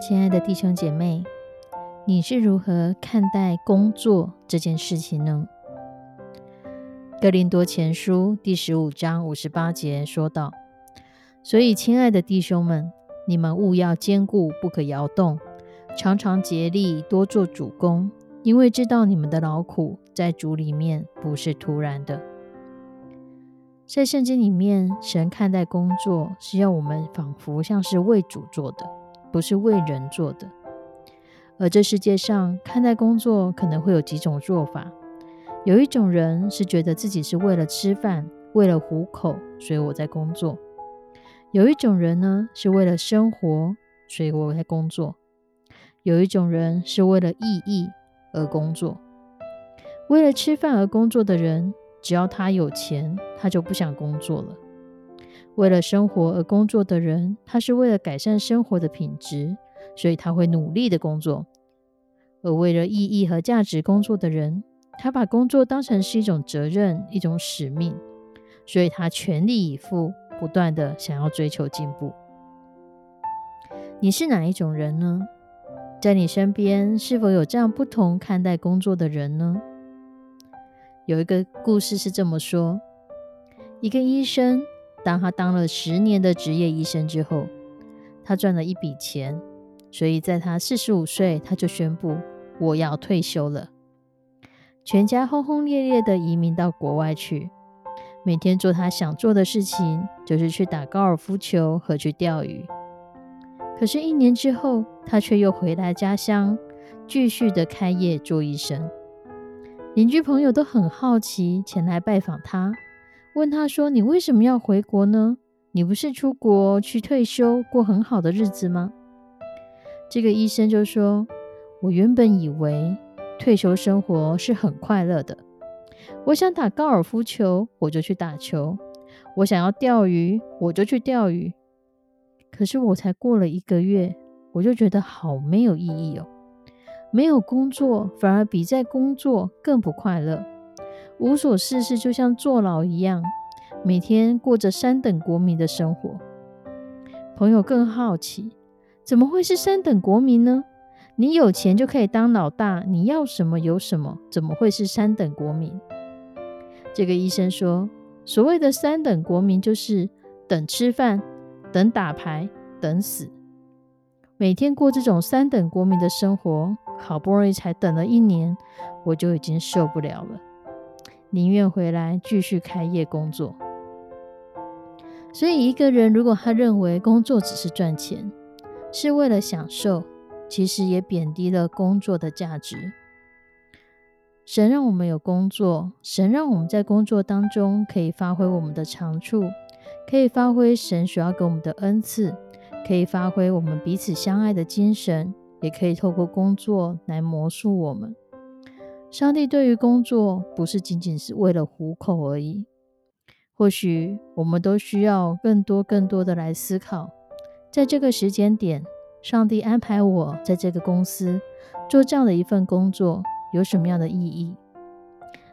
亲爱的弟兄姐妹，你是如何看待工作这件事情呢？哥林多前书第十五章五十八节说道：“所以，亲爱的弟兄们，你们务要坚固，不可摇动，常常竭力多做主公，因为知道你们的劳苦在主里面不是突然的。”在圣经里面，神看待工作是要我们仿佛像是为主做的。不是为人做的，而这世界上看待工作可能会有几种做法。有一种人是觉得自己是为了吃饭，为了糊口，所以我在工作；有一种人呢是为了生活，所以我在工作；有一种人是为了意义而工作。为了吃饭而工作的人，只要他有钱，他就不想工作了。为了生活而工作的人，他是为了改善生活的品质，所以他会努力的工作；而为了意义和价值工作的人，他把工作当成是一种责任、一种使命，所以他全力以赴，不断的想要追求进步。你是哪一种人呢？在你身边是否有这样不同看待工作的人呢？有一个故事是这么说：一个医生。当他当了十年的职业医生之后，他赚了一笔钱，所以在他四十五岁，他就宣布我要退休了。全家轰轰烈烈的移民到国外去，每天做他想做的事情，就是去打高尔夫球和去钓鱼。可是，一年之后，他却又回来家乡，继续的开业做医生。邻居朋友都很好奇，前来拜访他。问他说：“你为什么要回国呢？你不是出国去退休，过很好的日子吗？”这个医生就说：“我原本以为退休生活是很快乐的。我想打高尔夫球，我就去打球；我想要钓鱼，我就去钓鱼。可是我才过了一个月，我就觉得好没有意义哦。没有工作，反而比在工作更不快乐。”无所事事，就像坐牢一样，每天过着三等国民的生活。朋友更好奇，怎么会是三等国民呢？你有钱就可以当老大，你要什么有什么，怎么会是三等国民？这个医生说，所谓的三等国民，就是等吃饭、等打牌、等死，每天过这种三等国民的生活，好不容易才等了一年，我就已经受不了了。宁愿回来继续开业工作。所以，一个人如果他认为工作只是赚钱，是为了享受，其实也贬低了工作的价值。神让我们有工作，神让我们在工作当中可以发挥我们的长处，可以发挥神所要给我们的恩赐，可以发挥我们彼此相爱的精神，也可以透过工作来魔术我们。上帝对于工作不是仅仅是为了糊口而已。或许我们都需要更多、更多的来思考，在这个时间点，上帝安排我在这个公司做这样的一份工作，有什么样的意义？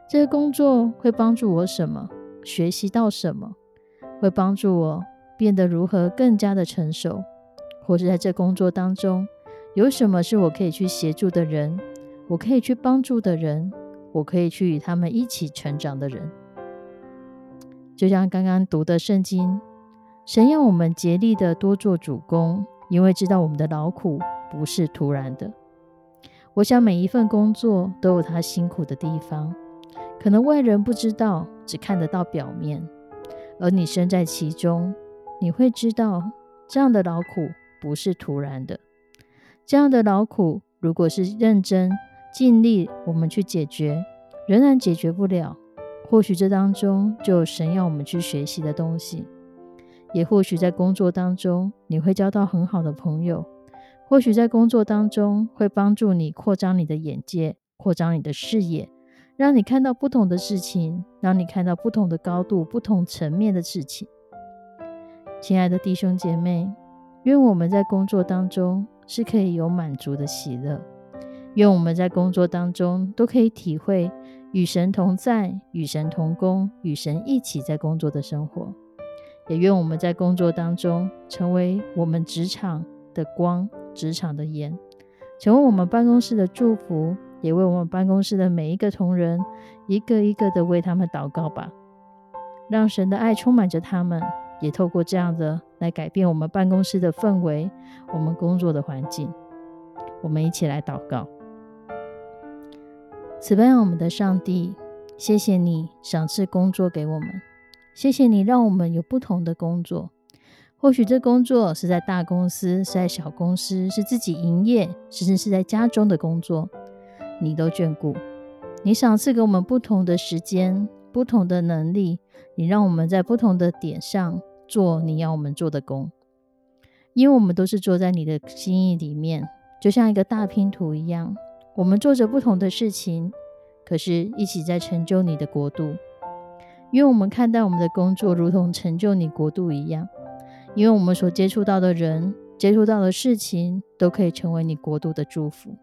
这个工作会帮助我什么？学习到什么？会帮助我变得如何更加的成熟？或是在这工作当中，有什么是我可以去协助的人？我可以去帮助的人，我可以去与他们一起成长的人，就像刚刚读的圣经，神要我们竭力的多做主公，因为知道我们的劳苦不是突然的。我想每一份工作都有它辛苦的地方，可能外人不知道，只看得到表面，而你身在其中，你会知道这样的劳苦不是突然的。这样的劳苦，如果是认真尽力，我们去解决，仍然解决不了。或许这当中就有神要我们去学习的东西，也或许在工作当中你会交到很好的朋友，或许在工作当中会帮助你扩张你的眼界，扩张你的视野，让你看到不同的事情，让你看到不同的高度、不同层面的事情。亲爱的弟兄姐妹，愿我们在工作当中。是可以有满足的喜乐。愿我们在工作当中都可以体会与神同在、与神同工、与神一起在工作的生活。也愿我们在工作当中成为我们职场的光、职场的盐，成为我们办公室的祝福，也为我们办公室的每一个同仁一个一个的为他们祷告吧，让神的爱充满着他们。也透过这样的来改变我们办公室的氛围，我们工作的环境。我们一起来祷告：慈悲我们的上帝，谢谢你赏赐工作给我们，谢谢你让我们有不同的工作。或许这工作是在大公司，是在小公司，是自己营业，甚至是在家中的工作，你都眷顾。你赏赐给我们不同的时间。不同的能力，你让我们在不同的点上做你要我们做的工，因为我们都是坐在你的心意里面，就像一个大拼图一样。我们做着不同的事情，可是一起在成就你的国度。因为我们看待我们的工作如同成就你国度一样，因为我们所接触到的人、接触到的事情，都可以成为你国度的祝福。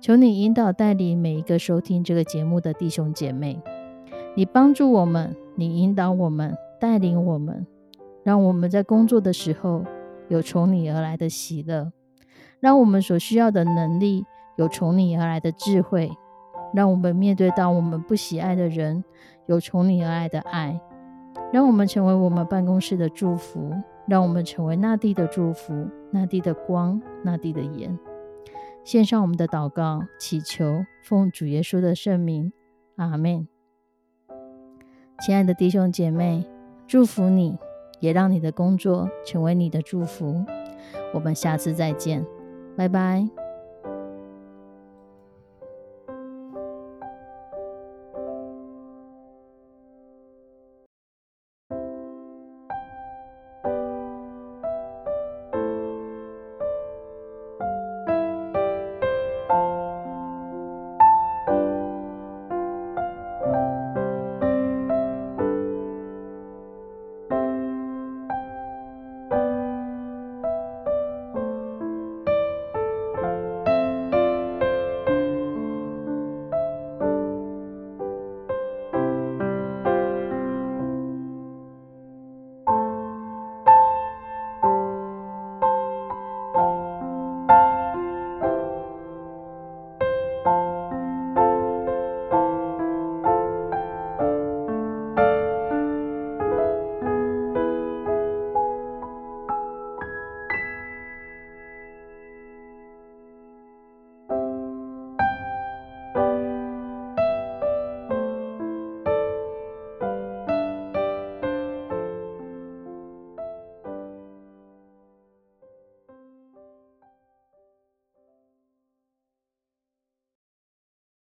求你引导带领每一个收听这个节目的弟兄姐妹。你帮助我们，你引导我们，带领我们，让我们在工作的时候有从你而来的喜乐，让我们所需要的能力有从你而来的智慧，让我们面对到我们不喜爱的人有从你而来的爱，让我们成为我们办公室的祝福，让我们成为那地的祝福，那地的光，那地的盐。献上我们的祷告，祈求奉主耶稣的圣名，阿门。亲爱的弟兄姐妹，祝福你，也让你的工作成为你的祝福。我们下次再见，拜拜。